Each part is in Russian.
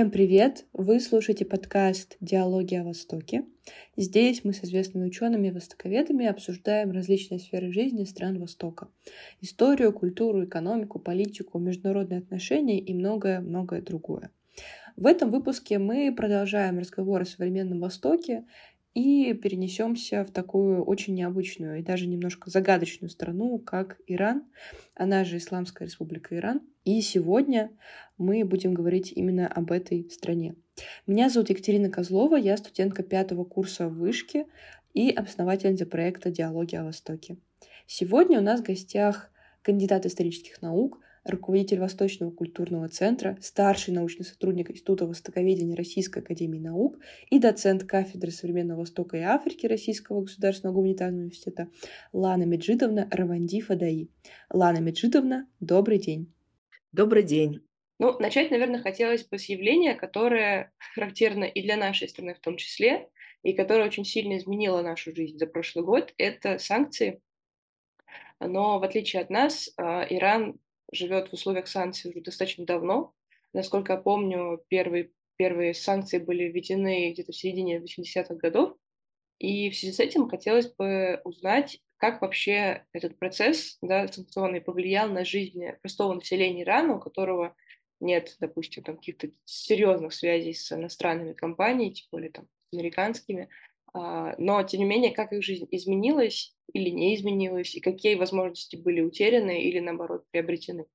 Всем привет! Вы слушаете подкаст «Диалоги о Востоке». Здесь мы с известными учеными и востоковедами обсуждаем различные сферы жизни стран Востока. Историю, культуру, экономику, политику, международные отношения и многое-многое другое. В этом выпуске мы продолжаем разговор о современном Востоке и перенесемся в такую очень необычную и даже немножко загадочную страну, как Иран, она же Исламская Республика Иран. И сегодня мы будем говорить именно об этой стране. Меня зовут Екатерина Козлова, я студентка пятого курса вышки и основательница проекта «Диалоги о Востоке». Сегодня у нас в гостях кандидат исторических наук, руководитель Восточного культурного центра, старший научный сотрудник Института востоковедения Российской академии наук и доцент кафедры современного Востока и Африки Российского государственного гуманитарного университета Лана Меджидовна Раванди Фадаи. Лана Меджидовна, добрый день. Добрый день. Ну, начать, наверное, хотелось бы с явления, которое характерно и для нашей страны в том числе, и которое очень сильно изменило нашу жизнь за прошлый год, это санкции. Но в отличие от нас, а, Иран живет в условиях санкций уже достаточно давно. Насколько я помню, первые, первые санкции были введены где-то в середине 80-х годов. И в связи с этим хотелось бы узнать, как вообще этот процесс да, санкционный повлиял на жизнь простого населения Ирана, у которого нет, допустим, там каких-то серьезных связей с иностранными компаниями, тем более там американскими, а, но, тем не менее, как их жизнь изменилась или не изменилась, и какие возможности были утеряны или, наоборот, приобретены?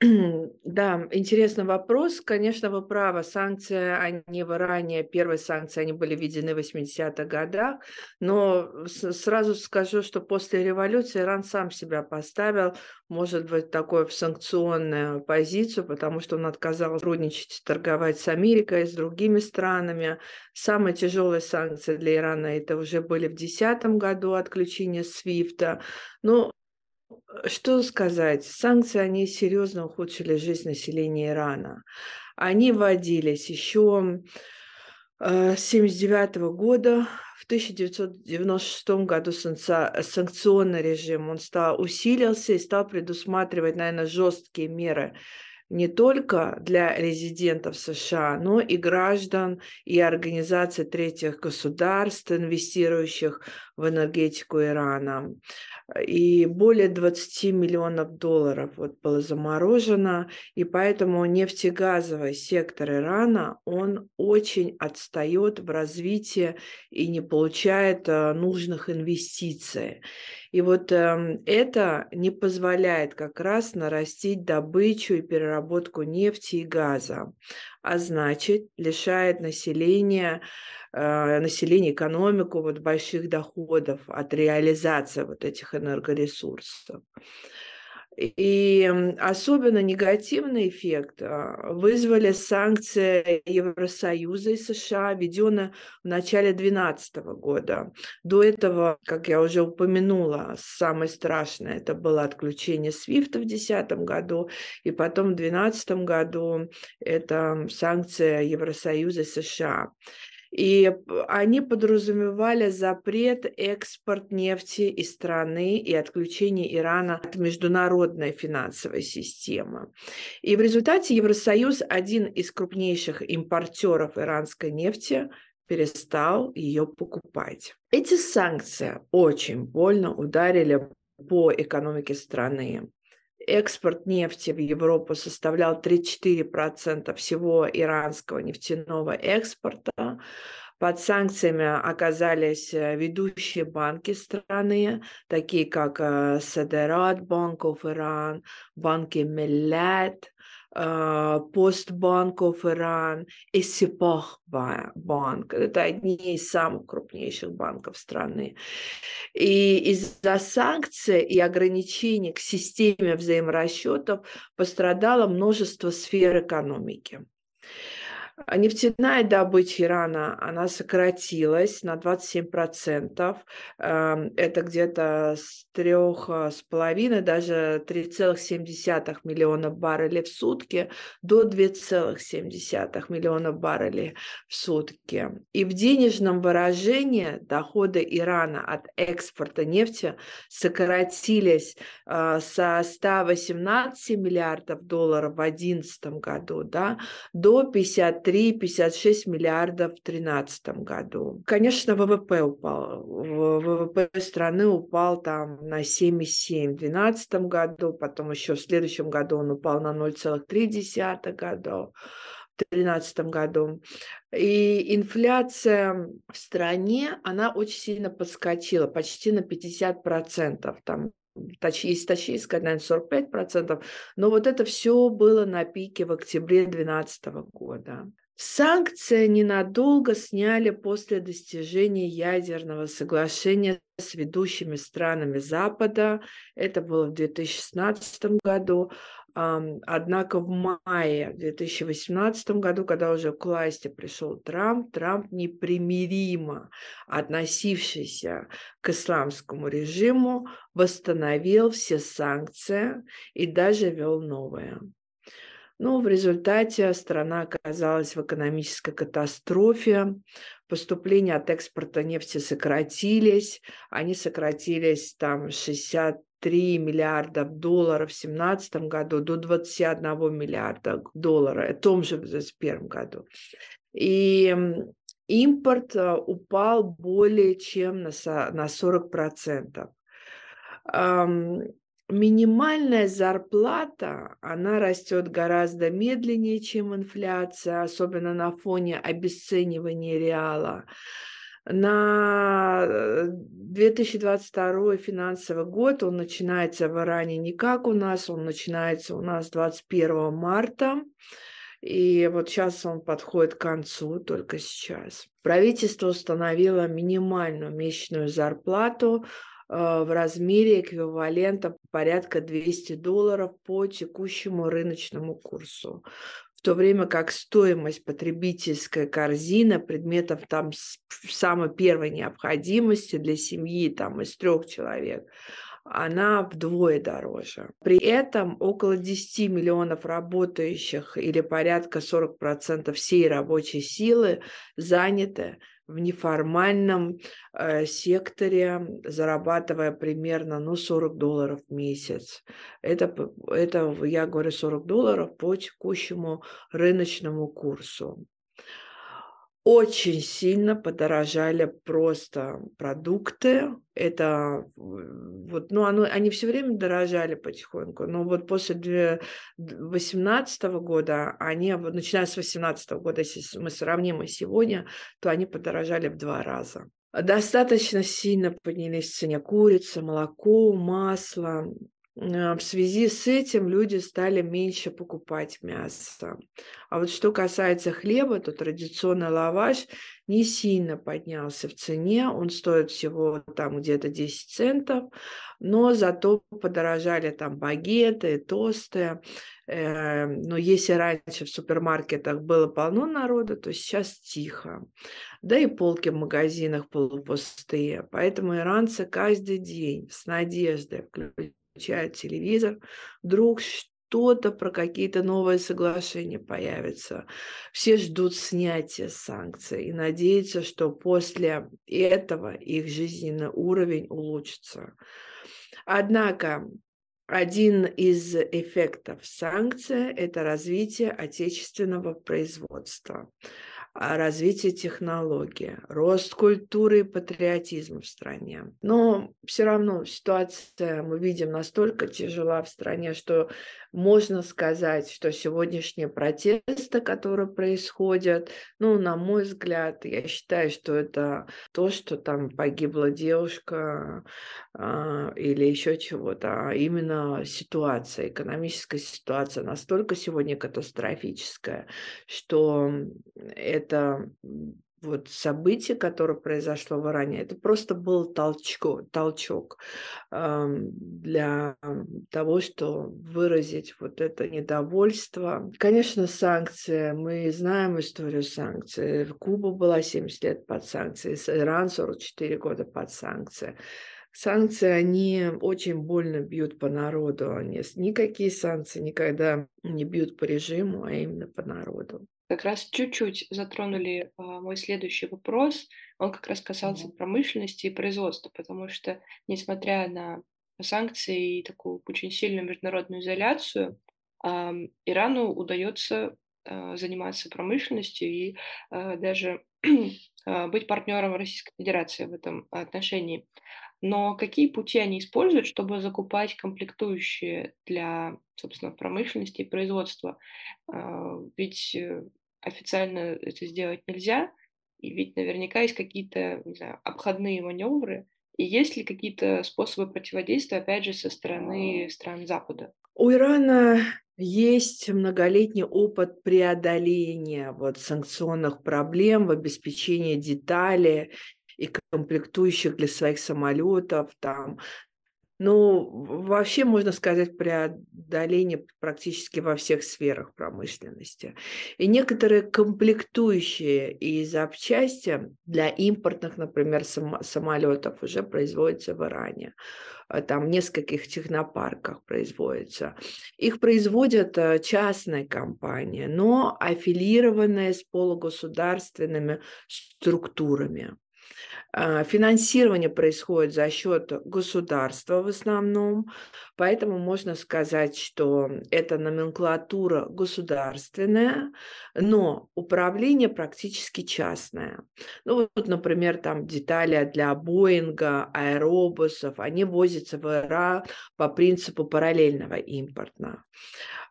Да, интересный вопрос. Конечно, вы правы. Санкции, они в Иране, первые санкции, они были введены в 80-х годах. Но сразу скажу, что после революции Иран сам себя поставил, может быть, такой в санкционную позицию, потому что он отказался сотрудничать, торговать с Америкой, с другими странами. Самые тяжелые санкции для Ирана это уже были в 2010 году, отключение Свифта. Но что сказать? Санкции, они серьезно ухудшили жизнь населения Ирана. Они вводились еще с 1979 года. В 1996 году санкционный режим он стал, усилился и стал предусматривать, наверное, жесткие меры не только для резидентов США, но и граждан и организаций третьих государств, инвестирующих в энергетику Ирана. И более 20 миллионов долларов вот было заморожено, и поэтому нефтегазовый сектор Ирана, он очень отстает в развитии и не получает э, нужных инвестиций. И вот э, это не позволяет как раз нарастить добычу и переработку нефти и газа, а значит лишает населения э, население, экономику вот больших доходов от реализации вот этих энергоресурсов. И особенно негативный эффект а, вызвали санкции Евросоюза и США, введенные в начале 2012 года. До этого, как я уже упомянула, самое страшное это было отключение Свифта в 2010 году, и потом в 2012 году это санкции Евросоюза и США. И они подразумевали запрет экспорт нефти из страны и отключение Ирана от международной финансовой системы. И в результате Евросоюз, один из крупнейших импортеров иранской нефти, перестал ее покупать. Эти санкции очень больно ударили по экономике страны экспорт нефти в Европу составлял 34% всего иранского нефтяного экспорта. Под санкциями оказались э, ведущие банки страны, такие как э, Садерат, Банков Иран, банки Миллет, а, Постбанков Иран и Сипах банк. Это одни из самых крупнейших банков страны. И из-за санкций и ограничений к системе взаиморасчетов пострадало множество сфер экономики. А нефтяная добыча Ирана, она сократилась на 27%. Эм, это где-то с трех с половиной, даже 3,7 миллиона баррелей в сутки до 2,7 миллиона баррелей в сутки. И в денежном выражении доходы Ирана от экспорта нефти сократились э, со 118 миллиардов долларов в 2011 году да, до 50 53-56 миллиардов в 2013 году. Конечно, ВВП упал. ВВП страны упал там на 7,7 в 2012 году, потом еще в следующем году он упал на 0,3 году. В 2013 году. И инфляция в стране, она очень сильно подскочила, почти на 50%. Там есть точнее сказать, наверное, 45%, но вот это все было на пике в октябре 2012 года. Санкции ненадолго сняли после достижения ядерного соглашения с ведущими странами Запада. Это было в 2016 году. Однако в мае 2018 году, когда уже к власти пришел Трамп, Трамп непримиримо относившийся к исламскому режиму, восстановил все санкции и даже ввел новые. Но в результате страна оказалась в экономической катастрофе. Поступления от экспорта нефти сократились. Они сократились там 60 3 миллиарда долларов в 2017 году до 21 миллиарда долларов в том же 2021 году. И импорт э, упал более чем на 40%. Минимальная зарплата, она растет гораздо медленнее, чем инфляция, особенно на фоне обесценивания реала. На 2022 э, финансовый год он начинается в Иране не как у нас, он начинается у нас 21 марта. И вот сейчас он подходит к концу, только сейчас. Правительство установило минимальную месячную зарплату э, в размере эквивалента порядка 200 долларов по текущему рыночному курсу то время как стоимость потребительской корзины предметов там самой первой необходимости для семьи там из трех человек, она вдвое дороже. При этом около 10 миллионов работающих или порядка 40% всей рабочей силы заняты в неформальном э, секторе, зарабатывая примерно ну, 40 долларов в месяц. Это, это, я говорю, 40 долларов по текущему рыночному курсу очень сильно подорожали просто продукты. Это вот, ну, оно, они все время дорожали потихоньку, но вот после 2018 года, они, начиная с 2018 года, если мы сравним и сегодня, то они подорожали в два раза. Достаточно сильно поднялись в цене курица, молоко, масло. А, в связи с этим люди стали меньше покупать мясо. А вот что касается хлеба, то традиционный лаваш не сильно поднялся в цене, он стоит всего там где-то 10 центов, но зато подорожали там багеты, тосты. Э, но если раньше в супермаркетах было полно народа, то сейчас тихо. Да и полки в магазинах полупустые. Поэтому иранцы каждый день с надеждой включает телевизор, вдруг что-то про какие-то новые соглашения появится. Все ждут снятия санкций и надеются, что после этого их жизненный уровень улучшится. Однако один из эффектов санкций – это развитие отечественного производства. Развитие технологии, рост культуры и патриотизма в стране. Но все равно ситуация, мы видим, настолько тяжела в стране, что можно сказать, что сегодняшние протесты, которые происходят, ну, на мой взгляд, я считаю, что это то, что там погибла девушка э, или еще чего-то, а именно ситуация, экономическая ситуация настолько сегодня катастрофическая, что это вот событие, которое произошло в Иране, это просто был толчко, толчок для того, что выразить вот это недовольство. Конечно, санкции, мы знаем историю санкций. Куба была 70 лет под санкции, Иран 44 года под санкции. Санкции, они очень больно бьют по народу. Они, никакие санкции никогда не бьют по режиму, а именно по народу как раз чуть-чуть затронули э, мой следующий вопрос. Он как раз касался mm-hmm. промышленности и производства, потому что, несмотря на санкции и такую очень сильную международную изоляцию, э, Ирану удается э, заниматься промышленностью и э, даже э, быть партнером Российской Федерации в этом отношении. Но какие пути они используют, чтобы закупать комплектующие для, собственно, промышленности и производства? А, ведь э, официально это сделать нельзя, и ведь наверняка есть какие-то, знаю, обходные маневры, и есть ли какие-то способы противодействия, опять же, со стороны стран Запада? У Ирана есть многолетний опыт преодоления вот санкционных проблем в обеспечении деталей и комплектующих для своих самолетов, там, ну, вообще можно сказать преодоление практически во всех сферах промышленности. И некоторые комплектующие и запчасти для импортных, например, самолетов уже производятся в Иране. А там в нескольких технопарках производятся. Их производят э, частные компании, но аффилированные с полугосударственными структурами. А, финансирование происходит за счет государства в основном, поэтому можно сказать, что это номенклатура государственная, но управление практически частное. Ну вот, например, там детали для Боинга, аэробусов, они возятся в ИРА по принципу параллельного импорта.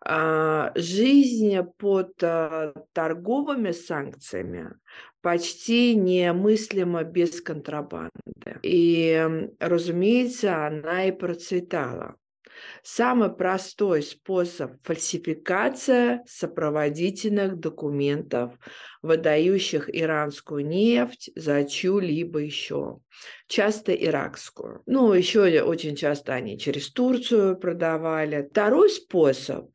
А, жизнь под а, торговыми санкциями почти немыслима без контрабанды. И, разумеется, она и процветала. Самый простой способ фальсификация сопроводительных документов, выдающих иранскую нефть за чью-либо еще, часто иракскую. Ну, еще очень часто они через Турцию продавали. Второй способ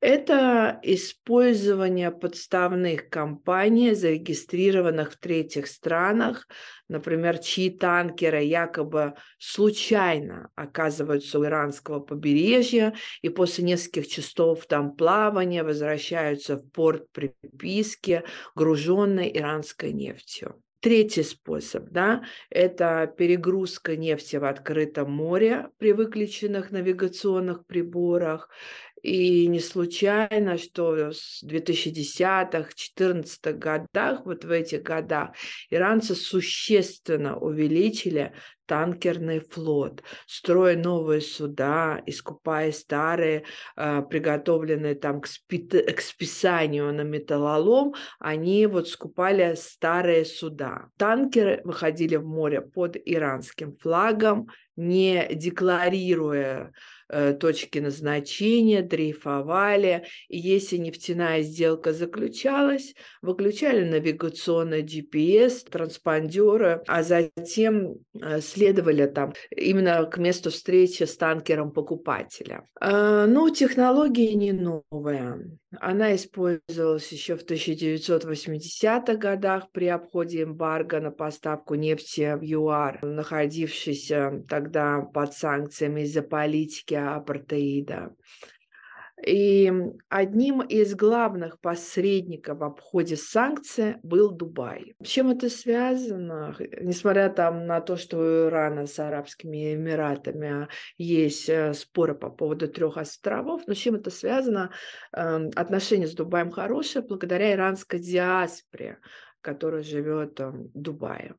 это использование подставных компаний, зарегистрированных в третьих странах, например, чьи танкеры якобы случайно оказываются у иранского побережья и после нескольких часов там плавания возвращаются в порт приписки, груженной иранской нефтью. Третий способ, да, это перегрузка нефти в открытом море при выключенных навигационных приборах. И не случайно, что с 2010-2014 годах, вот в этих годах, иранцы существенно увеличили танкерный флот, строя новые суда, искупая старые, э, приготовленные там к, спи- к списанию на металлолом, они вот скупали старые суда. Танкеры выходили в море под иранским флагом, не декларируя Э, точки назначения, дрейфовали. И если нефтяная сделка заключалась, выключали навигационный GPS, транспондеры, а затем э, следовали там именно к месту встречи с танкером покупателя. Э, ну, технология не новая. Она использовалась еще в 1980-х годах при обходе эмбарго на поставку нефти в ЮАР, находившийся тогда под санкциями из-за политики апартеида. И одним из главных посредников в обходе санкций был Дубай. С чем это связано? Несмотря там на то, что у Ирана с Арабскими Эмиратами есть э, споры по поводу трех островов, но с чем это связано? Эм, отношения с Дубаем хорошие благодаря иранской диаспоре который живет в Дубае,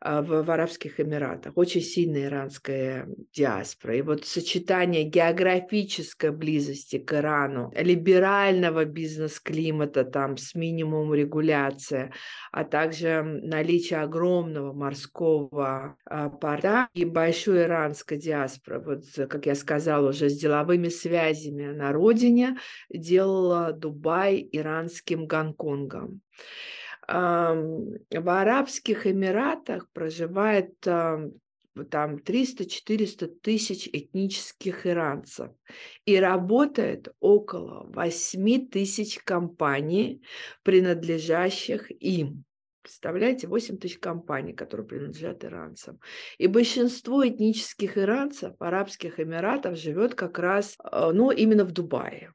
а, в, в Арабских Эмиратах. Очень сильная иранская диаспора. И вот сочетание географической близости к Ирану, либерального бизнес-климата там с минимумом регуляции, а также наличие огромного морского а, порта и большой иранской диаспоры, вот, как я сказала, уже с деловыми связями на родине, делала Дубай иранским Гонконгом. В Арабских Эмиратах проживает там 300-400 тысяч этнических иранцев. И работает около 8 тысяч компаний, принадлежащих им. Представляете, 8 тысяч компаний, которые принадлежат иранцам. И большинство этнических иранцев, арабских эмиратов, живет как раз, э, ну, именно в Дубае.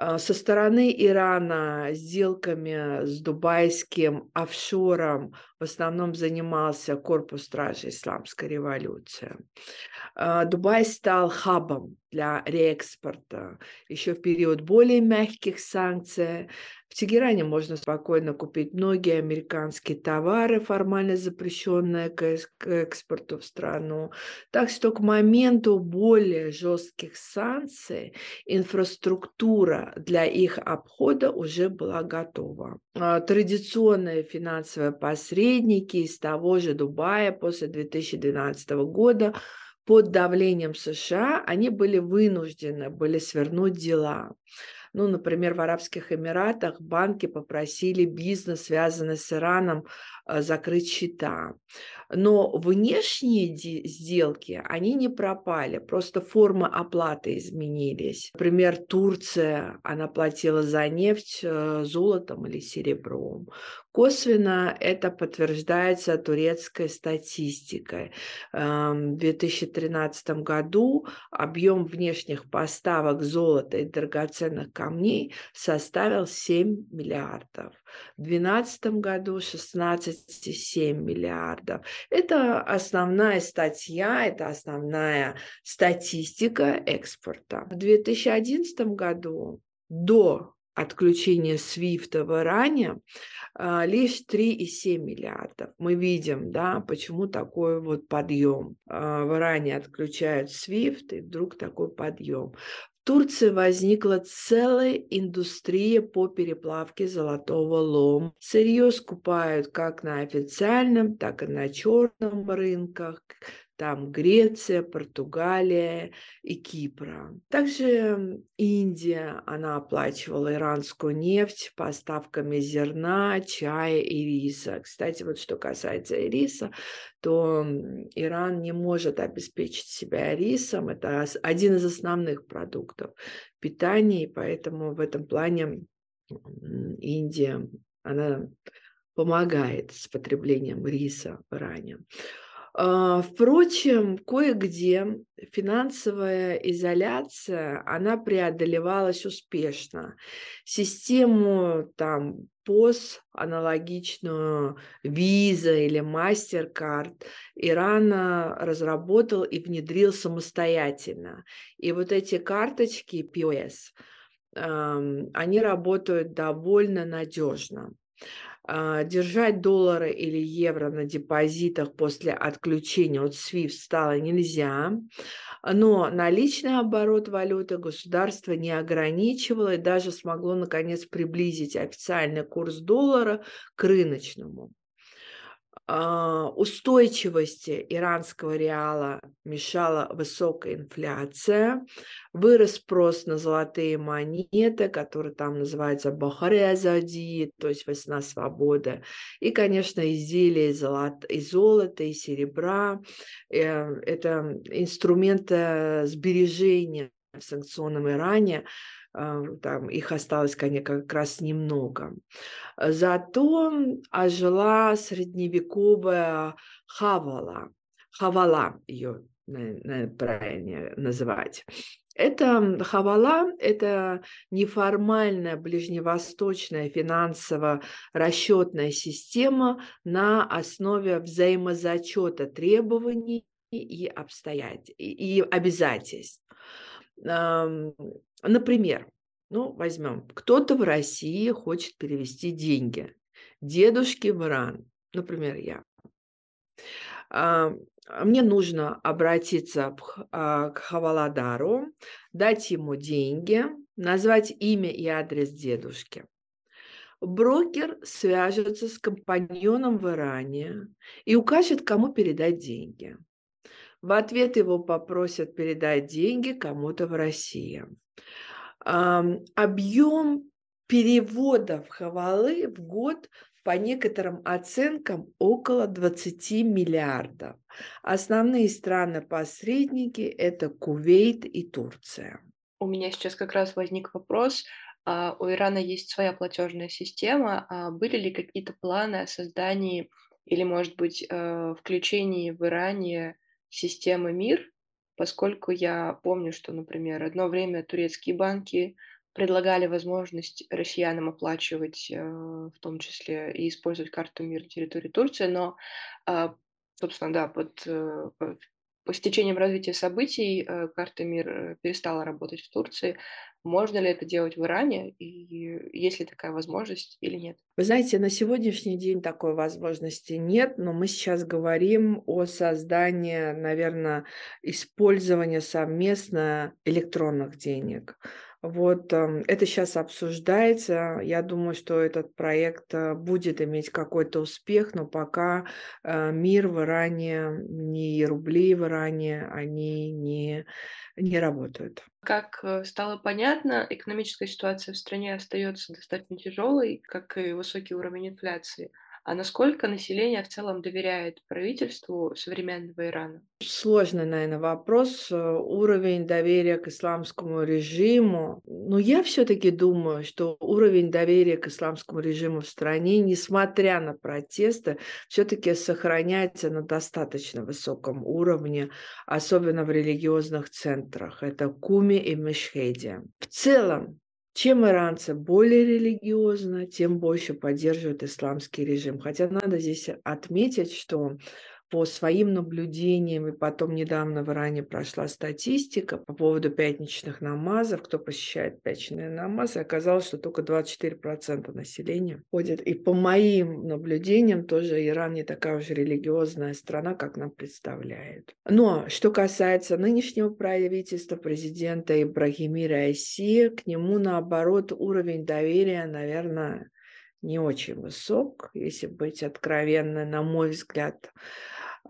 А, со стороны Ирана сделками с дубайским офшором в основном занимался корпус стражи исламской революции. А, Дубай стал хабом для реэкспорта еще в период более мягких санкций. В Тегеране можно спокойно купить многие американские товары, формально запрещенные к экспорту в страну. Так что к моменту более жестких санкций инфраструктура для их обхода уже была готова. А, традиционные финансовые посредники из того же Дубая после 2012 года под давлением США они были вынуждены были свернуть дела. Ну, например, в Арабских Эмиратах банки попросили бизнес, связанный с Ираном, закрыть счета. Но внешние сделки, они не пропали, просто формы оплаты изменились. Например, Турция, она платила за нефть э, золотом или серебром. Косвенно это подтверждается турецкой статистикой. Эм, в 2013 году объем внешних поставок золота и драгоценных камней составил 7 миллиардов. В 2012 году 16,7 миллиардов. Это основная статья, это основная статистика экспорта. В 2011 году до отключения SWIFT в Иране а, лишь 3,7 миллиардов. Мы видим, да, почему такой вот подъем. А, в Иране отключают SWIFT, и вдруг такой подъем. Турции возникла целая индустрия по переплавке золотого лома. Сырье скупают как на официальном, так и на черном рынках там Греция, Португалия и Кипра. Также Индия, она оплачивала иранскую нефть поставками зерна, чая и риса. Кстати, вот что касается риса, то Иран не может обеспечить себя рисом. Это один из основных продуктов питания, и поэтому в этом плане Индия, она помогает с потреблением риса в Иране. А, впрочем, кое-где финансовая изоляция, она преодолевалась успешно. Систему там ПОС, аналогичную Visa или MasterCard, Иран разработал и внедрил самостоятельно. И вот эти карточки POS, они работают довольно надежно. А, держать доллары или евро на депозитах после отключения от SWIFT стало нельзя, но наличный оборот валюты государство не ограничивало и даже смогло наконец приблизить официальный курс доллара к рыночному. А, устойчивости иранского реала мешала высокая инфляция, вырос спрос на золотые монеты, которые там называются бахарязади, то есть весна свободы, и, конечно, изделия из золота, из золота и серебра. Э, это инструменты сбережения в санкционном Иране, там их осталось, конечно, как раз немного. Зато ожила средневековая хавала, хавала ее правильнее называть. Это хавала, это неформальная ближневосточная финансово-расчетная система на основе взаимозачета требований и обстоятельств, и обязательств. Например, ну, возьмем, кто-то в России хочет перевести деньги дедушке в Иран, например, я. Мне нужно обратиться а, к Хаваладару, дать ему деньги, назвать имя и адрес дедушки. Брокер свяжется с компаньоном в Иране и укажет, кому передать деньги. В ответ его попросят передать деньги кому-то в России. Объем переводов хавалы в год по некоторым оценкам около 20 миллиардов. Основные страны-посредники – это Кувейт и Турция. У меня сейчас как раз возник вопрос. А, у Ирана есть своя платежная система. А были ли какие-то планы о создании или, может быть, э, включении в Иране системы МИР? Поскольку я помню, что, например, одно время турецкие банки предлагали возможность россиянам оплачивать, э, в том числе и использовать карту МИР на территории Турции, но, а, собственно, да, под, э, с течением развития событий э, карта МИР перестала работать в Турции. Можно ли это делать в Иране, и есть ли такая возможность или нет? Вы знаете, на сегодняшний день такой возможности нет, но мы сейчас говорим о создании, наверное, использования совместно электронных денег. Вот эм, это сейчас обсуждается. Я думаю, что этот проект э, будет иметь какой-то успех, но пока э, мир в Иране, ни рубли в Иране, они не, не работают. Как э, стало понятно, экономическая ситуация в стране остается достаточно тяжелой, как и высокий уровень инфляции. А насколько население в целом доверяет правительству современного Ирана? Сложный, наверное, вопрос. Э, уровень доверия к исламскому режиму. Но я все-таки думаю, что уровень доверия к исламскому режиму в стране, несмотря на протесты, все-таки сохраняется на достаточно высоком уровне, особенно в религиозных центрах. Это Куми и Мешхеди. В целом, чем иранцы более религиозны, тем больше поддерживают исламский режим. Хотя надо здесь отметить, что по своим наблюдениям, и потом недавно в Иране прошла статистика по поводу пятничных намазов, кто посещает пятничные намазы, оказалось, что только 24% населения ходит. И по моим наблюдениям тоже Иран не такая уж религиозная страна, как нам представляют. Но что касается нынешнего правительства, президента Ибрагимира Айси, к нему, наоборот, уровень доверия, наверное, не очень высок, если быть откровенной, на мой взгляд.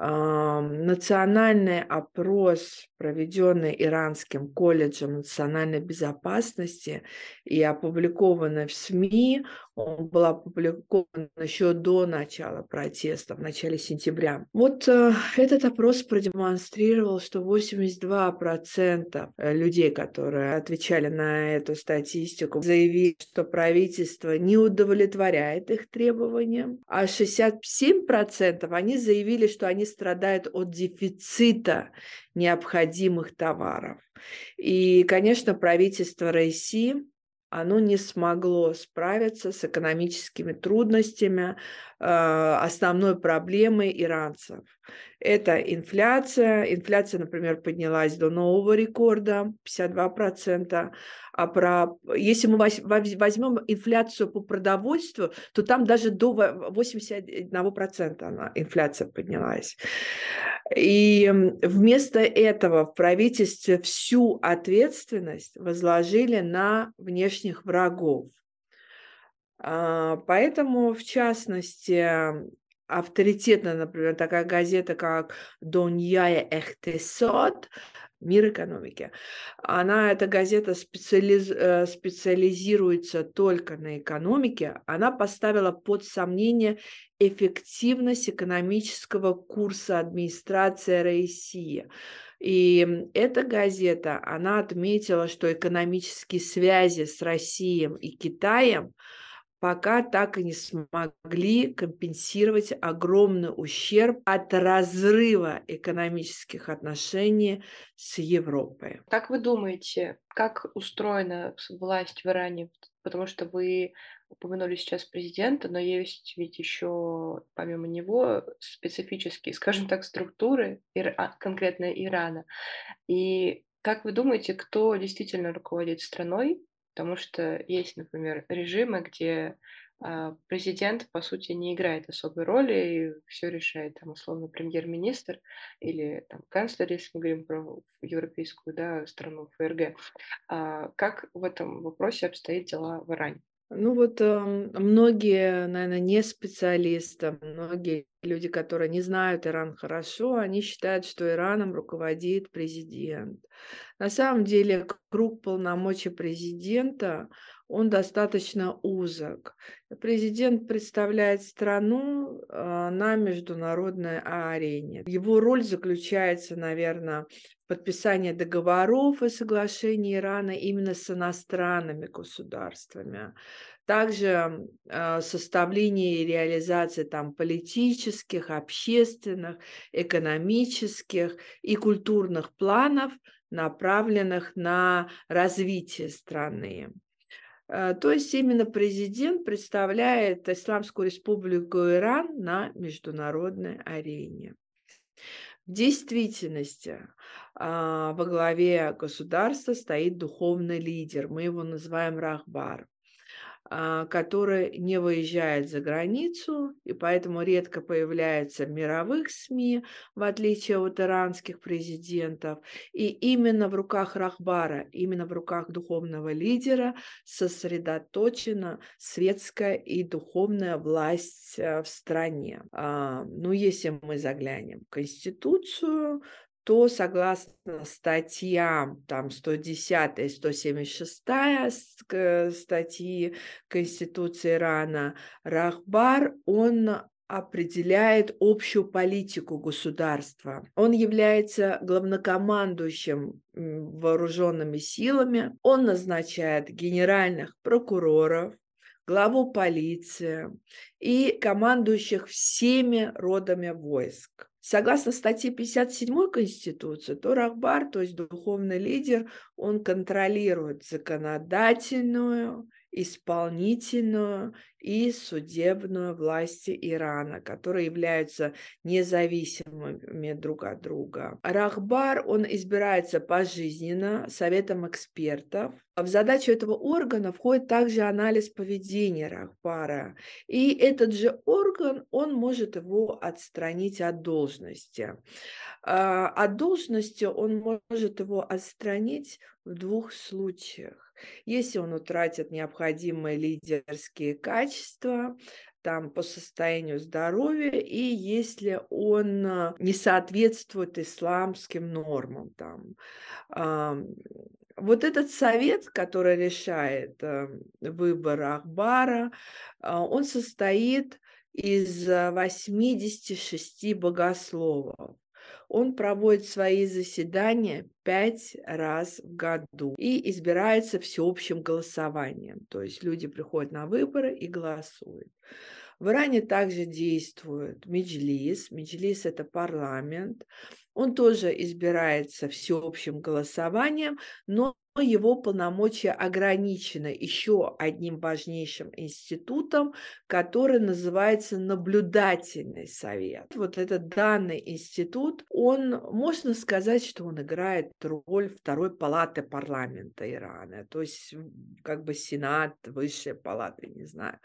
Национальный опрос, проведенный Иранским колледжем национальной безопасности и опубликованный в СМИ, он был опубликован еще до начала протеста, в начале сентября. Вот э, этот опрос продемонстрировал, что 82% людей, которые отвечали на эту статистику, заявили, что правительство не удовлетворяет их требованиям, а 67% они заявили, что они страдают от дефицита необходимых товаров. И, конечно, правительство России оно не смогло справиться с экономическими трудностями, э, основной проблемой иранцев. Это инфляция. Инфляция, например, поднялась до нового рекорда 52%. А про, если мы возьмем инфляцию по продовольствию, то там даже до 81% она, инфляция поднялась. И вместо этого в правительстве всю ответственность возложили на внешних врагов. А, поэтому, в частности, авторитетная, например, такая газета, как «Доньяя Эхтесот», Мир экономики. Она, эта газета специализ, э, специализируется только на экономике. Она поставила под сомнение эффективность экономического курса администрации России. И эта газета, она отметила, что экономические связи с Россией и Китаем – пока так и не смогли компенсировать огромный ущерб от разрыва экономических отношений с Европой. Как вы думаете, как устроена власть в Иране? Потому что вы упомянули сейчас президента, но есть ведь еще, помимо него, специфические, скажем так, структуры а, конкретно Ирана. И как вы думаете, кто действительно руководит страной? Потому что есть, например, режимы, где а, президент, по сути, не играет особой роли, и все решает, там, условно, премьер-министр или там, канцлер, если мы говорим про европейскую да, страну ФРГ. А как в этом вопросе обстоят дела в Иране? Ну вот э, многие, наверное, не специалисты, многие люди, которые не знают Иран хорошо, они считают, что Ираном руководит президент. На самом деле круг полномочий президента, он достаточно узок. Президент представляет страну а, на международной арене. Его роль заключается, наверное, в подписании договоров и соглашений Ирана именно с иностранными государствами. Также э, составление и реализация там политических, общественных, экономических и культурных планов, направленных на развитие страны. Э, то есть именно президент представляет Исламскую республику Иран на международной арене. В действительности а, во главе государства стоит духовный лидер, мы его называем Рахбар. А, который не выезжает за границу и поэтому редко появляется в мировых СМИ, в отличие от иранских президентов. И именно в руках Рахбара, именно в руках духовного лидера сосредоточена светская и духовная власть э, в стране. А, ну, если мы заглянем в Конституцию, то согласно статьям там 110 и 176 статьи Конституции Ирана, Рахбар, он определяет общую политику государства. Он является главнокомандующим вооруженными силами. Он назначает генеральных прокуроров, главу полиции и командующих всеми родами войск. Согласно статье 57 Конституции, то Рахбар, то есть духовный лидер, он контролирует законодательную, исполнительную и судебную власти Ирана, которые являются независимыми друг от друга. Рахбар, он избирается пожизненно советом экспертов. В задачу этого органа входит также анализ поведения Рахбара. И этот же орган, он может его отстранить от должности. А, от должности он может его отстранить в двух случаях если он утратит необходимые лидерские качества, там по состоянию здоровья и если он а, не соответствует исламским нормам там вот этот совет, который решает э, выбор Ахбара, а, он состоит из 86 богословов он проводит свои заседания пять раз в году и избирается всеобщим голосованием. То есть люди приходят на выборы и голосуют. В Иране также действует Меджлис. Меджлис – это парламент. Он тоже избирается всеобщим голосованием, но его полномочия ограничены еще одним важнейшим институтом, который называется наблюдательный совет. Вот этот данный институт, он, можно сказать, что он играет роль второй палаты парламента Ирана, то есть как бы Сенат, высшая палата, не знаю.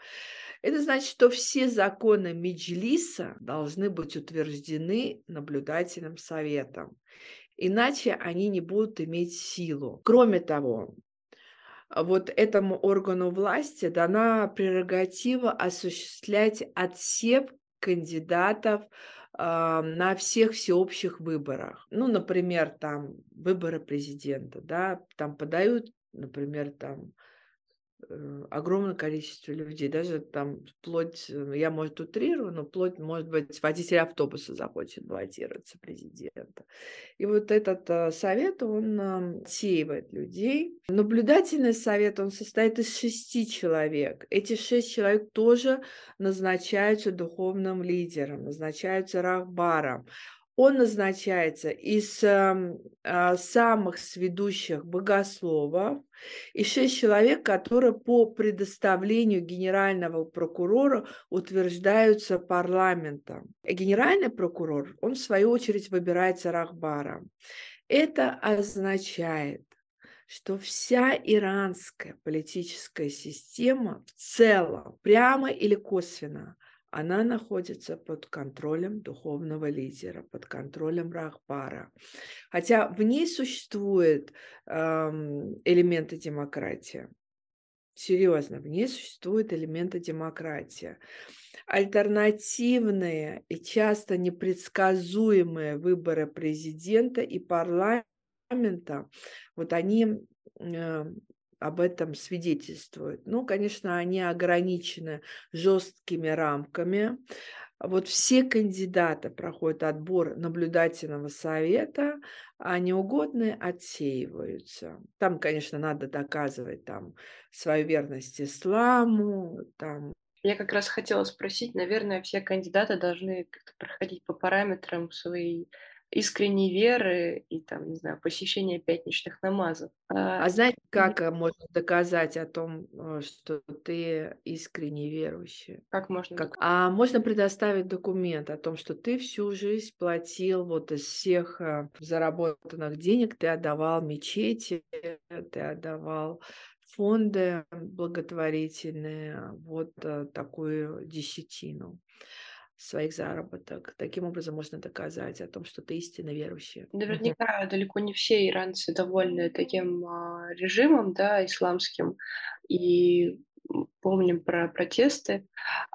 Это значит, что все законы Меджлиса должны быть утверждены наблюдательным советом иначе они не будут иметь силу. Кроме того, вот этому органу власти дана прерогатива осуществлять отсев кандидатов э, на всех всеобщих выборах. Ну, например, там выборы президента, да, там подают, например, там огромное количество людей, даже там вплоть, э, я, может, утрирую, но вплоть, может быть, водитель автобуса захочет баллотироваться президента. И вот этот э, совет, он отсеивает людей. Наблюдательный совет, он состоит из шести человек. Эти шесть человек тоже назначаются духовным лидером, назначаются рахбаром он назначается из э, самых сведущих богословов и шесть человек, которые по предоставлению генерального прокурора утверждаются парламентом. Генеральный прокурор, он в свою очередь выбирается Рахбаром. Это означает, что вся иранская политическая система в целом, прямо или косвенно, она находится под контролем духовного лидера, под контролем Рахбара. Хотя в ней существуют эм, элементы демократии. Серьезно, в ней существуют элементы демократии. Альтернативные и часто непредсказуемые выборы президента и парламента, вот они э, об этом свидетельствуют. Ну, конечно, они ограничены жесткими рамками, вот все кандидаты проходят отбор наблюдательного совета, а неугодные отсеиваются. Там, конечно, надо доказывать там, свою верность исламу, там, я как раз хотела спросить, наверное, все кандидаты должны как-то проходить по параметрам своей искренней веры и там, не знаю, посещения пятничных намазов. А, а знаете, как. Э, можно доказать о том, э, что ты искренне верующий? Как можно? Как... А можно предоставить документ о том, что ты всю жизнь платил вот из всех э, заработанных денег, ты отдавал мечети, ты отдавал фонды благотворительные, вот такую десятину своих заработок. Таким образом можно доказать о том, что ты истинно верующий. Наверняка далеко не все иранцы довольны таким а, режимом, да, исламским, и помним про протесты.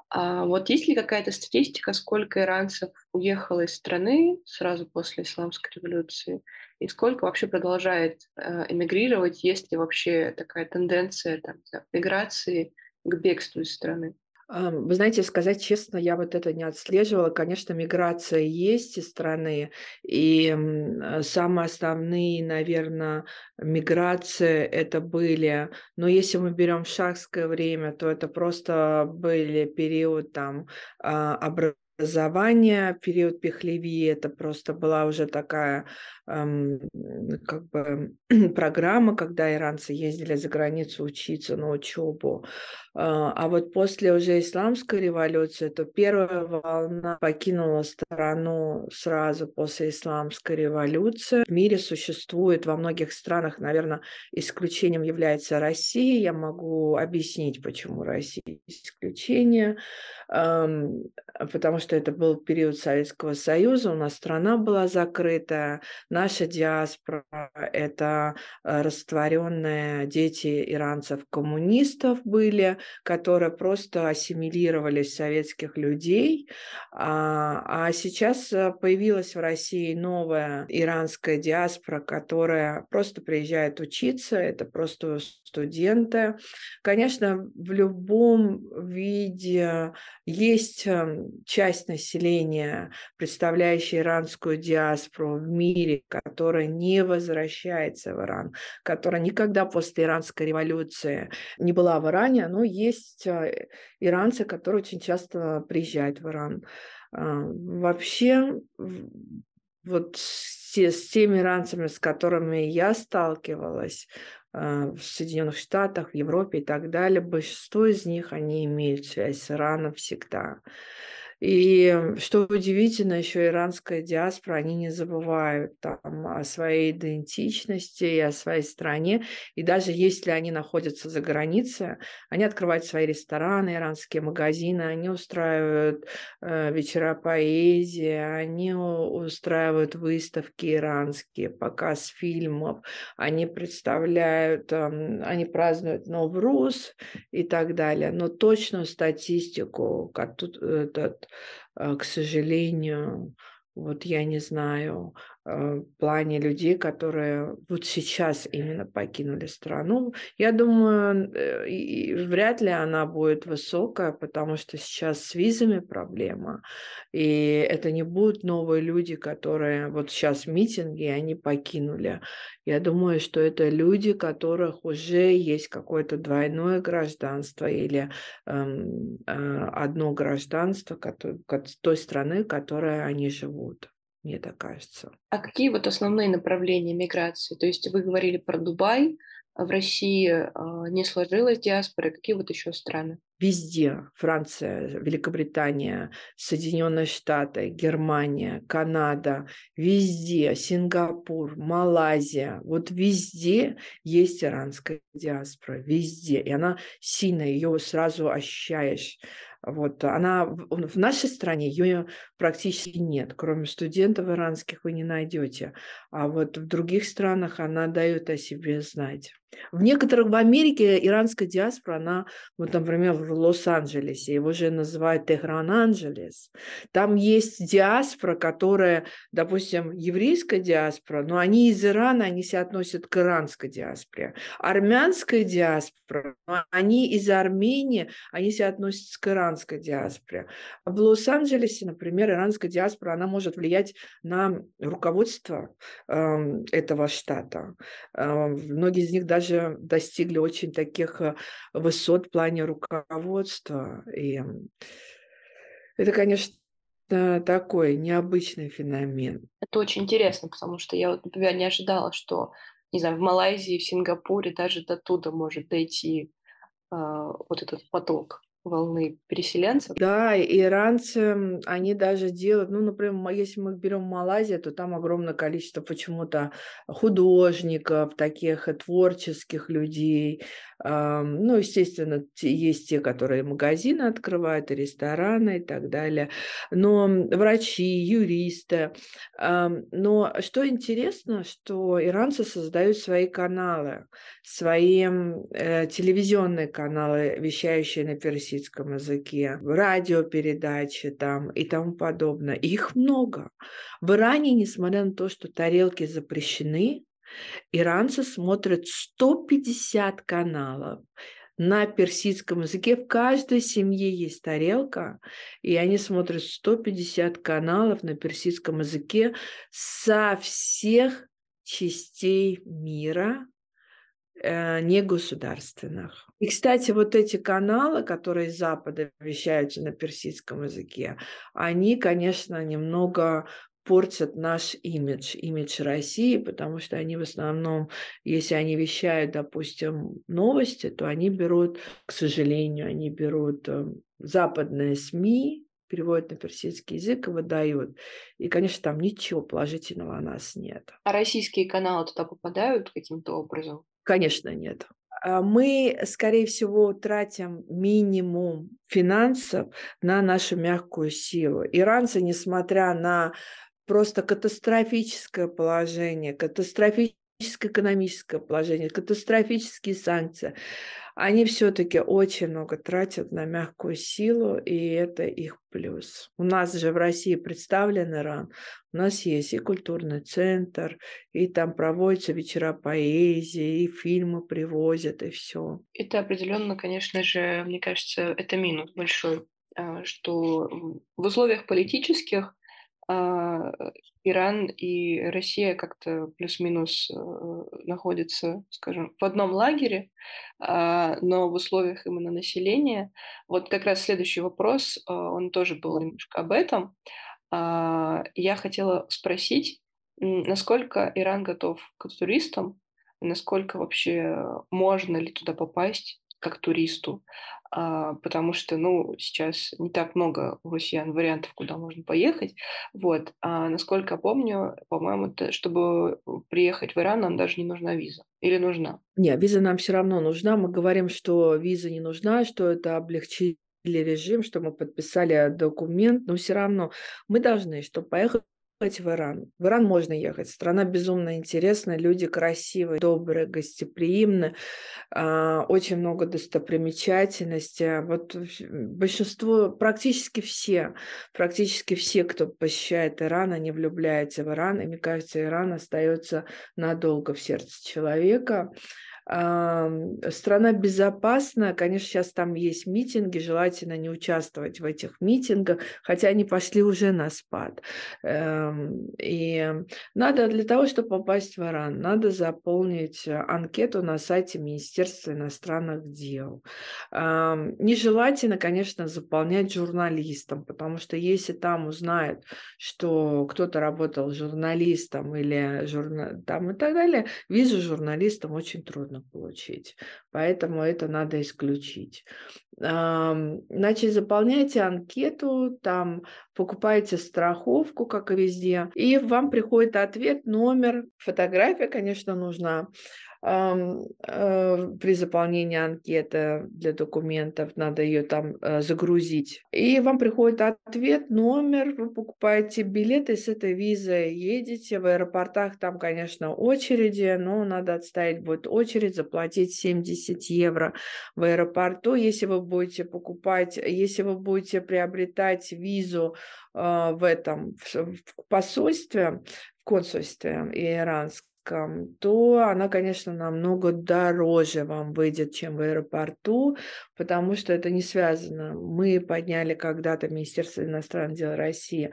А вот есть ли какая-то статистика, сколько иранцев уехало из страны сразу после исламской революции, и сколько вообще продолжает э, эмигрировать, есть ли вообще такая тенденция там, миграции к бегству из страны? Вы знаете, сказать честно, я вот это не отслеживала. Конечно, миграция есть из страны, и э, самые основные, наверное, миграции это были, но если мы берем шахское время, то это просто были период там а, образования, период Пехлеви, это просто была уже такая как бы программа, когда иранцы ездили за границу учиться на учебу. А, а вот после уже исламской революции, то первая волна покинула страну сразу после исламской революции. В мире существует во многих странах, наверное, исключением является Россия. Я могу объяснить, почему Россия исключение. Потому что это был период Советского Союза, у нас страна была закрытая, Наша диаспора – это э, растворенные дети иранцев-коммунистов были, которые просто ассимилировались советских людей. А, а сейчас э, появилась в России новая иранская диаспора, которая просто приезжает учиться, это просто студенты. Конечно, в любом виде есть эм, часть населения, представляющая иранскую диаспору в мире, которая не возвращается в Иран, которая никогда после иранской революции не была в Иране, но есть э, иранцы, которые очень часто приезжают в Иран. А, вообще, вот с, с теми иранцами, с которыми я сталкивалась, в Соединенных Штатах, в Европе и так далее, большинство из них, они имеют связь с Ираном всегда. И что удивительно, еще иранская диаспора, они не забывают там о своей идентичности и о своей стране. И даже если они находятся за границей, они открывают свои рестораны, иранские магазины, они устраивают э, вечера поэзии, они устраивают выставки иранские, показ фильмов, они представляют, э, они празднуют Новруз и так далее. Но точную статистику, как тут этот Э, к сожалению, вот я не знаю, э, в плане людей, которые вот сейчас именно покинули страну. Я думаю, э, вряд ли она будет высокая, потому что сейчас с визами проблема. И это не будут новые люди, которые вот сейчас митинги, они покинули. Я думаю, что это люди, которых уже есть какое-то двойное гражданство или эм, э, одно гражданство которое, той страны, в которой они живут мне так кажется. А какие вот основные направления миграции? То есть вы говорили про Дубай, а в России а, не сложилась диаспора, какие вот еще страны? Везде. Франция, Великобритания, Соединенные Штаты, Германия, Канада, везде. Сингапур, Малайзия. Вот везде есть иранская диаспора. Везде. И она сильная, ее сразу ощущаешь. Вот она в нашей стране ее практически нет, кроме студентов иранских вы не найдете, а вот в других странах она дает о себе знать. В некоторых в Америке иранская диаспора, она, вот, например, в Лос-Анджелесе, его же называют Техран-Анджелес. Там есть диаспора, которая, допустим, еврейская диаспора, но они из Ирана, они себя относят к иранской диаспоре. Армянская диаспора, они из Армении, они себя относят к иранской диаспоре. В Лос-Анджелесе, например, иранская диаспора, она может влиять на руководство э, этого штата. Э, многие из них даже даже достигли очень таких э, высот в плане руководства. И это, конечно, такой необычный феномен. Это очень интересно, потому что я например, не ожидала, что, не знаю, в Малайзии, в Сингапуре даже до туда может дойти э, вот этот поток волны переселенцев. Да, иранцы, они даже делают, ну, например, если мы берем Малайзию, то там огромное количество почему-то художников, таких творческих людей, ну, естественно, есть те, которые магазины открывают, и рестораны и так далее. Но врачи, юристы. Но что интересно, что иранцы создают свои каналы, свои э, телевизионные каналы, вещающие на персидском языке, радиопередачи там и тому подобное. Их много. В Иране, несмотря на то, что тарелки запрещены, Иранцы смотрят 150 каналов на персидском языке. В каждой семье есть тарелка, и они смотрят 150 каналов на персидском языке со всех частей мира, негосударственных. И, кстати, вот эти каналы, которые из Запада вещаются на персидском языке, они, конечно, немного портят наш имидж, имидж России, потому что они в основном, если они вещают, допустим, новости, то они берут, к сожалению, они берут эм, западные СМИ, переводят на персидский язык и выдают. И, конечно, там ничего положительного о нас нет. А российские каналы туда попадают каким-то образом? Конечно, нет. А мы, скорее всего, тратим минимум финансов на нашу мягкую силу. Иранцы, несмотря на просто катастрофическое положение, катастрофическое экономическое положение, катастрофические санкции, они все-таки очень много тратят на мягкую силу, и это их плюс. У нас же в России представлен Иран, у нас есть и культурный центр, и там проводятся вечера поэзии, и фильмы привозят, и все. Это определенно, конечно же, мне кажется, это минус большой, а, что в условиях политических Иран и Россия как-то плюс-минус э, находятся, скажем, в одном лагере, а, но в условиях именно населения. Вот как раз следующий вопрос, а, он тоже был немножко об этом. Я хотела спросить, насколько Иран готов к туристам, насколько вообще можно ли туда попасть как туристу, а, потому что, ну, сейчас не так много у россиян вариантов, куда можно поехать, вот, а насколько помню, по-моему, чтобы приехать в Иран, нам даже не нужна виза, или нужна? Не, виза нам все равно нужна, мы говорим, что виза не нужна, что это облегчили режим, что мы подписали документ, но все равно мы должны, чтобы поехать в Иран. В Иран можно ехать. Страна безумно интересная, люди красивые, добрые, гостеприимные, а, очень много достопримечательностей. Вот большинство, практически все, практически все, кто посещает Иран, они влюбляются в Иран, и мне кажется, Иран остается надолго в сердце человека. Страна безопасная, конечно, сейчас там есть митинги, желательно не участвовать в этих митингах, хотя они пошли уже на спад. Эм, и надо для того, чтобы попасть в Иран, надо заполнить анкету на сайте Министерства иностранных дел. Нежелательно, конечно, заполнять журналистам, потому что если там узнают, что кто-то работал журналистом или журна... там и так далее, визу журналистам очень трудно получить. Поэтому это надо исключить. Значит, заполняйте анкету, там покупаете страховку, как и везде, и вам приходит ответ, номер, фотография, конечно, нужна. Э, при заполнении анкеты для документов надо ее там э, загрузить. И вам приходит ответ, номер, вы покупаете билеты с этой визой, едете в аэропортах, там, конечно, очереди, но надо отставить будет очередь, заплатить 70 евро в аэропорту. Если вы будете покупать, если вы будете приобретать визу э, в этом в посольстве, в консульстве иранском, то она, конечно, намного дороже вам выйдет, чем в аэропорту, потому что это не связано. Мы подняли когда-то Министерство иностранных дел России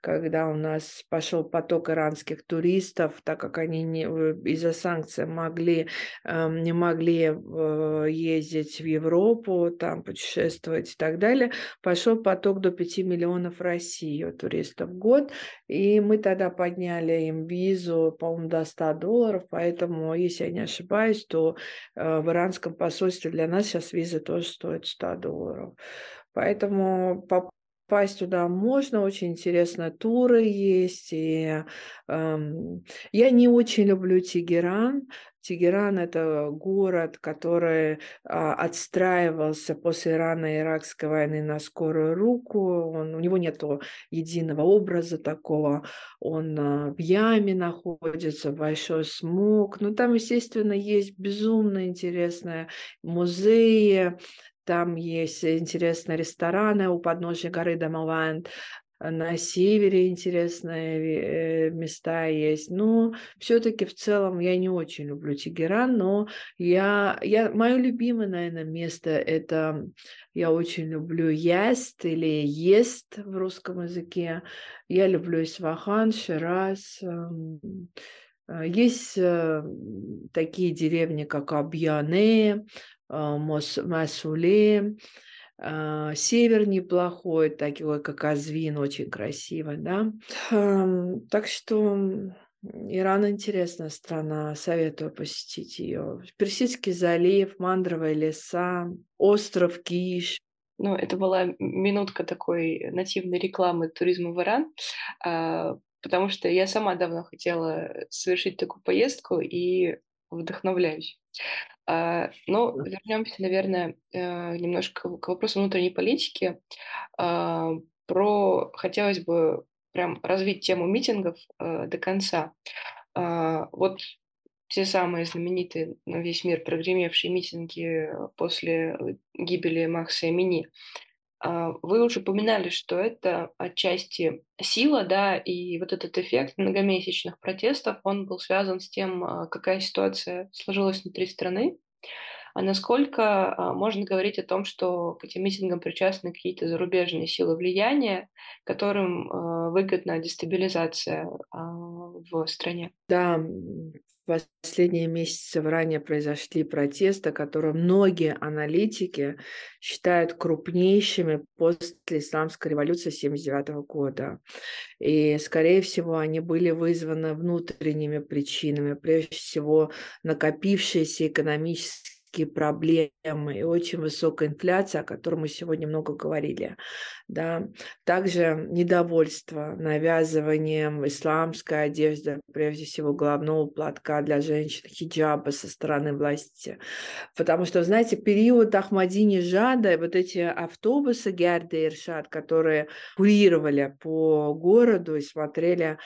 когда у нас пошел поток иранских туристов, так как они не, из-за санкций могли, эм, не могли э, ездить в Европу, там путешествовать и так далее, пошел поток до 5 миллионов в туристов в год, и мы тогда подняли им визу, по-моему, до 100 долларов, поэтому, если я не ошибаюсь, то э, в иранском посольстве для нас сейчас виза тоже стоит 100 долларов. Поэтому по попасть туда можно, очень интересные туры есть. И, эм, я не очень люблю Тегеран. Тегеран – это город, который а, отстраивался после ирано-иракской войны на скорую руку. Он, у него нет единого образа такого. Он а, в яме находится, большой смог. Но там, естественно, есть безумно интересные музеи, там есть интересные рестораны у подножия горы Дамаланд. На севере интересные э, места есть. Но все-таки в целом я не очень люблю Тегеран, но я, я, мое любимое, наверное, место это я очень люблю есть или ест в русском языке. Я люблю Исфахан, Шираз. Эм, э, есть э, такие деревни, как Абьяне, Масуле, а, Север неплохой, такой как Азвин, очень красиво, да. Так что Иран интересная страна, советую посетить ее. Персидский залив, мандровые леса, остров Киш. Ну, это была минутка такой нативной рекламы туризма в Иран, а, потому что я сама давно хотела совершить такую поездку и вдохновляюсь. А, но вернемся, наверное, э, немножко к вопросу внутренней политики. А, про хотелось бы прям развить тему митингов э, до конца. А, вот те самые знаменитые на весь мир прогремевшие митинги после гибели Макса Эмини. А, вы уже упоминали, что это отчасти сила, да, и вот этот эффект многомесячных протестов, он был связан с тем, а, какая ситуация сложилась внутри страны, а насколько а, можно говорить о том, что к этим митингам причастны какие-то зарубежные силы влияния, которым выгодна дестабилизация в стране? Да, последние месяцы в ранее произошли протесты, которые многие аналитики считают крупнейшими после исламской революции 1979 года. И, скорее всего, они были вызваны внутренними причинами, прежде всего накопившиеся экономические экономические проблемы и очень высокая инфляция, о которой мы сегодня много говорили. Да. Также недовольство навязыванием исламской одежды, прежде всего головного платка для женщин, хиджаба со стороны власти. Потому что, знаете, период Ахмадини Жада, вот эти автобусы Герда и Иршад, которые курировали по городу и смотрели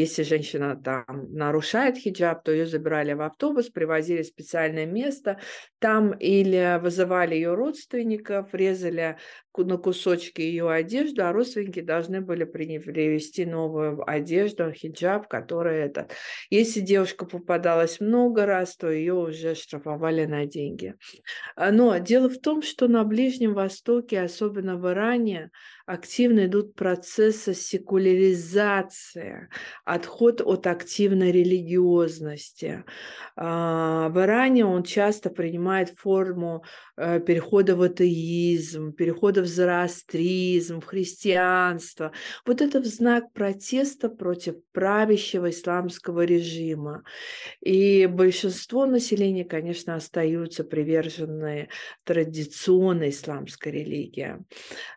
если женщина там нарушает хиджаб, то ее забирали в автобус, привозили в специальное место, там или вызывали ее родственников, резали на кусочки ее одежду, а родственники должны были привезти новую одежду, хиджаб, который этот. Если девушка попадалась много раз, то ее уже штрафовали на деньги. А, но дело в том, что на Ближнем Востоке, особенно в Иране, активно идут процессы секуляризации, отход от активной религиозности. А, в Иране он часто принимает форму э, перехода в атеизм, перехода в зороастризм, в христианство. Вот это в знак протеста против правящего исламского режима. И большинство населения, конечно, остаются приверженные традиционной исламской религии.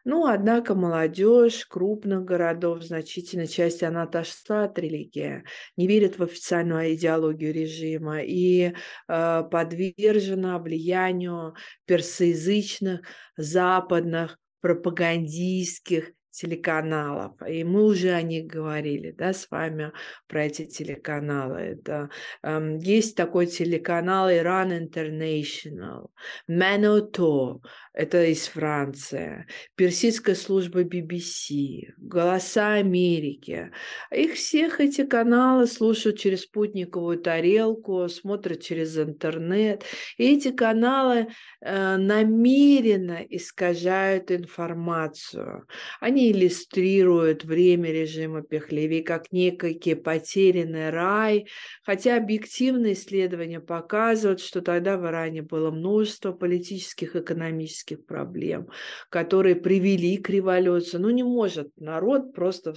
Ну, однако молодежь крупных городов, в значительной части она отошла от религии, не верит в официальную идеологию режима и э, подвержена влиянию персоязычных, западных, пропагандистских телеканалов. И мы уже о них говорили, да, с вами про эти телеканалы. Это, э, есть такой телеканал Iran International, Maноto, это из Франции, персидская служба BBC, Голоса Америки. Их всех эти каналы слушают через спутниковую тарелку, смотрят через интернет. И эти каналы э, намеренно искажают информацию. Они иллюстрируют время режима Пехлеви как некий потерянный рай, хотя объективные исследования показывают, что тогда в Иране было множество политических, экономических экономических проблем, которые привели к революции. Ну, не может народ просто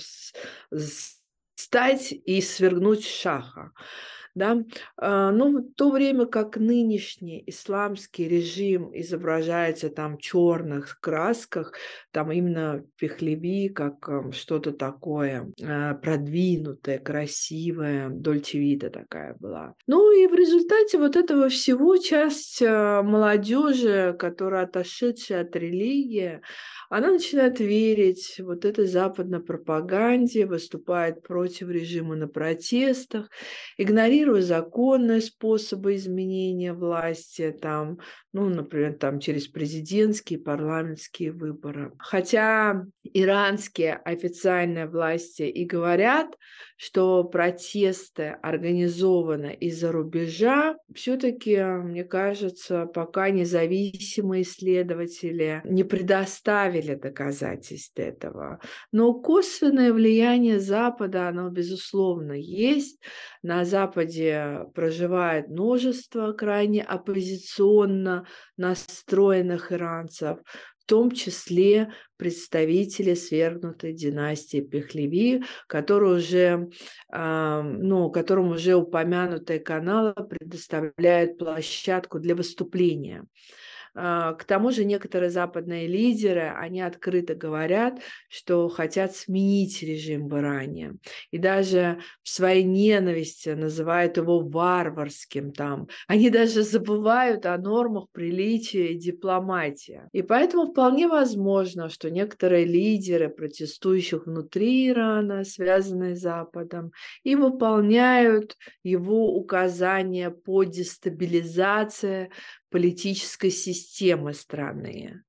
встать и свергнуть шаха да, а, но в то время как нынешний исламский режим изображается там в черных красках, там именно Пехлеви как что-то такое а, продвинутое, красивое, дольчевита такая была. Ну и в результате вот этого всего часть а, молодежи, которая отошедшая от религии, она начинает верить вот этой западной пропаганде, выступает против режима на протестах, игнорируя законные способы изменения власти, там, ну, например, там через президентские, парламентские выборы. Хотя иранские официальные власти и говорят, что протесты организованы из-за рубежа, все-таки, мне кажется, пока независимые исследователи не предоставили доказательств этого. Но косвенное влияние Запада, оно, безусловно, есть. На Западе проживает множество крайне оппозиционно настроенных иранцев, в том числе представители свергнутой династии Пехлеви, который уже, ну, которым уже упомянутые каналы предоставляют площадку для выступления. А, к тому же некоторые западные лидеры, они открыто говорят, что хотят сменить режим в Иране. И даже в своей ненависти называют его варварским там. Они даже забывают о нормах приличия и дипломатии. И поэтому вполне возможно, что некоторые лидеры протестующих внутри Ирана, связанные с Западом, и выполняют его указания по дестабилизации политической системы страны.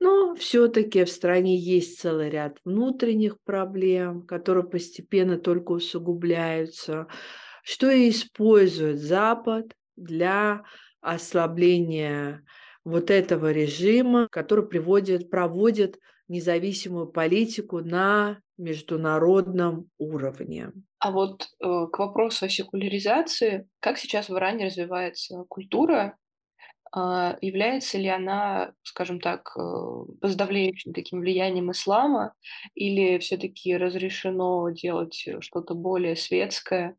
Но все-таки в стране есть целый ряд внутренних проблем, которые постепенно только усугубляются, что и использует Запад для ослабления вот этого режима, который приводит, проводит независимую политику на международном уровне. А вот э, к вопросу о секуляризации, как сейчас в Иране развивается культура является ли она, скажем так, э, подавляющим таким влиянием ислама, или все-таки разрешено делать что-то более светское?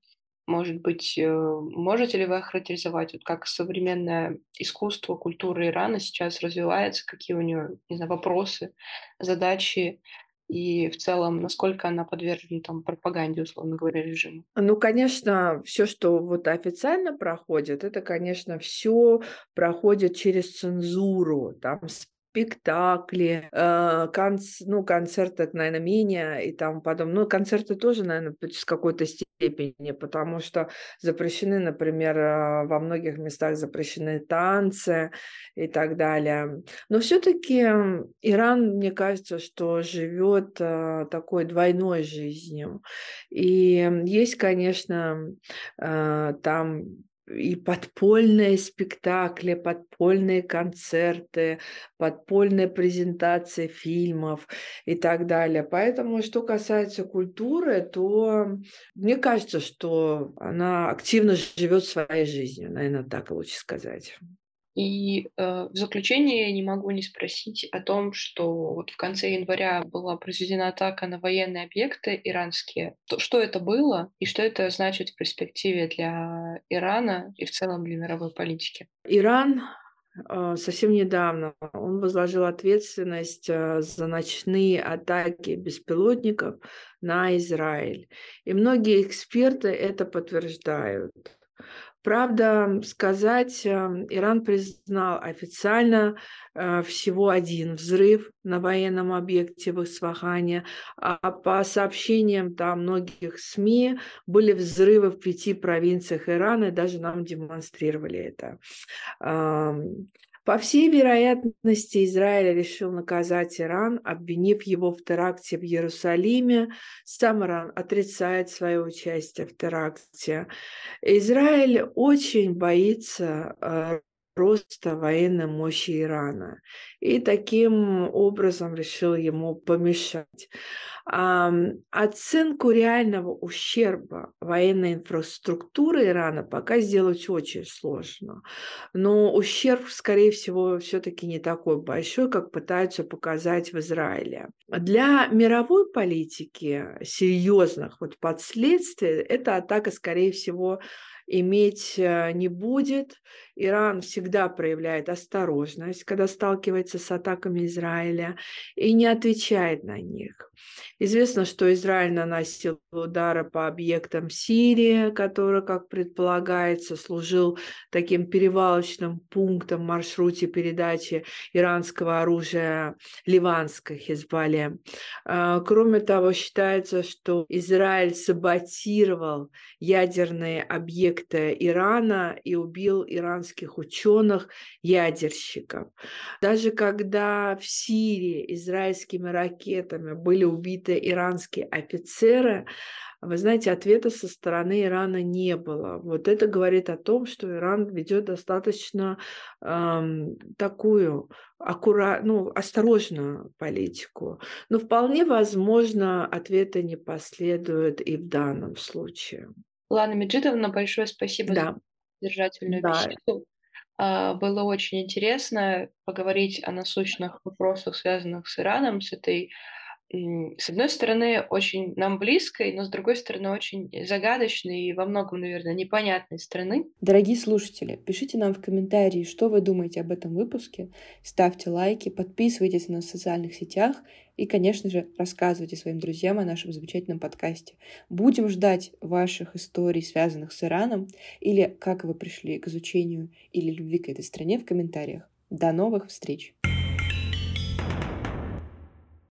Может быть, э, можете ли вы охарактеризовать, вот как современное искусство, культура Ирана сейчас развивается, какие у нее, не знаю, вопросы, задачи, и в целом, насколько она подвержена там пропаганде, условно говоря, режима? Ну, конечно, все, что вот официально проходит, это, конечно, все проходит через цензуру, там спектакли, э, конц, ну, концерты, наверное, менее и там потом, ну, концерты тоже, наверное, с какой-то степени, потому что запрещены, например, э, во многих местах запрещены танцы и так далее. Но все-таки Иран, мне кажется, что живет э, такой двойной жизнью. И есть, конечно, там и подпольные спектакли, подпольные концерты, подпольные презентации фильмов и так далее. Поэтому, что касается культуры, то мне кажется, что она активно живет своей жизнью, наверное, так лучше сказать. И э, в заключение не могу не спросить о том, что вот в конце января была произведена атака на военные объекты иранские. То, что это было и что это значит в перспективе для Ирана и в целом для мировой политики? Иран а, совсем недавно он возложил ответственность а, за ночные атаки беспилотников на Израиль. И многие эксперты это подтверждают. Правда, сказать, эм, Иран признал официально э, всего один взрыв на военном объекте в Исфахане, а по сообщениям там многих СМИ были взрывы в пяти провинциях Ирана, и даже нам демонстрировали это. По всей вероятности, Израиль решил наказать Иран, обвинив его в теракте в Иерусалиме. Сам Иран отрицает свое участие в теракте. Израиль очень боится роста военной мощи Ирана. И таким образом решил ему помешать. Оценку реального ущерба военной инфраструктуры Ирана пока сделать очень сложно. Но ущерб, скорее всего, все-таки не такой большой, как пытаются показать в Израиле. Для мировой политики серьезных вот последствий эта атака, скорее всего, иметь э, не будет. Иран всегда проявляет осторожность, когда сталкивается с атаками Израиля и не отвечает на них. Известно, что Израиль наносил удары по объектам Сирии, который, как предполагается, служил таким перевалочным пунктом в маршруте передачи иранского оружия ливанской Хизбалле. А, кроме того, считается, что Израиль саботировал ядерные объекты Ирана и убил иранских ученых, ядерщиков. Даже когда в Сирии израильскими ракетами были убиты иранские офицеры, вы знаете, ответа со стороны Ирана не было. Вот это говорит о том, что Иран ведет достаточно эм, такую аккура... ну, осторожную политику. Но вполне возможно, ответа не последует и в данном случае. Лана Меджидовна, большое спасибо да. Содержательную да. беседу. А, было очень интересно поговорить о насущных вопросах, связанных с Ираном, с этой с одной стороны, очень нам близкой, но с другой стороны, очень загадочной и во многом, наверное, непонятной страны. Дорогие слушатели, пишите нам в комментарии, что вы думаете об этом выпуске, ставьте лайки, подписывайтесь на нас в социальных сетях и, конечно же, рассказывайте своим друзьям о нашем замечательном подкасте. Будем ждать ваших историй, связанных с Ираном, или как вы пришли к изучению или любви к этой стране в комментариях. До новых встреч!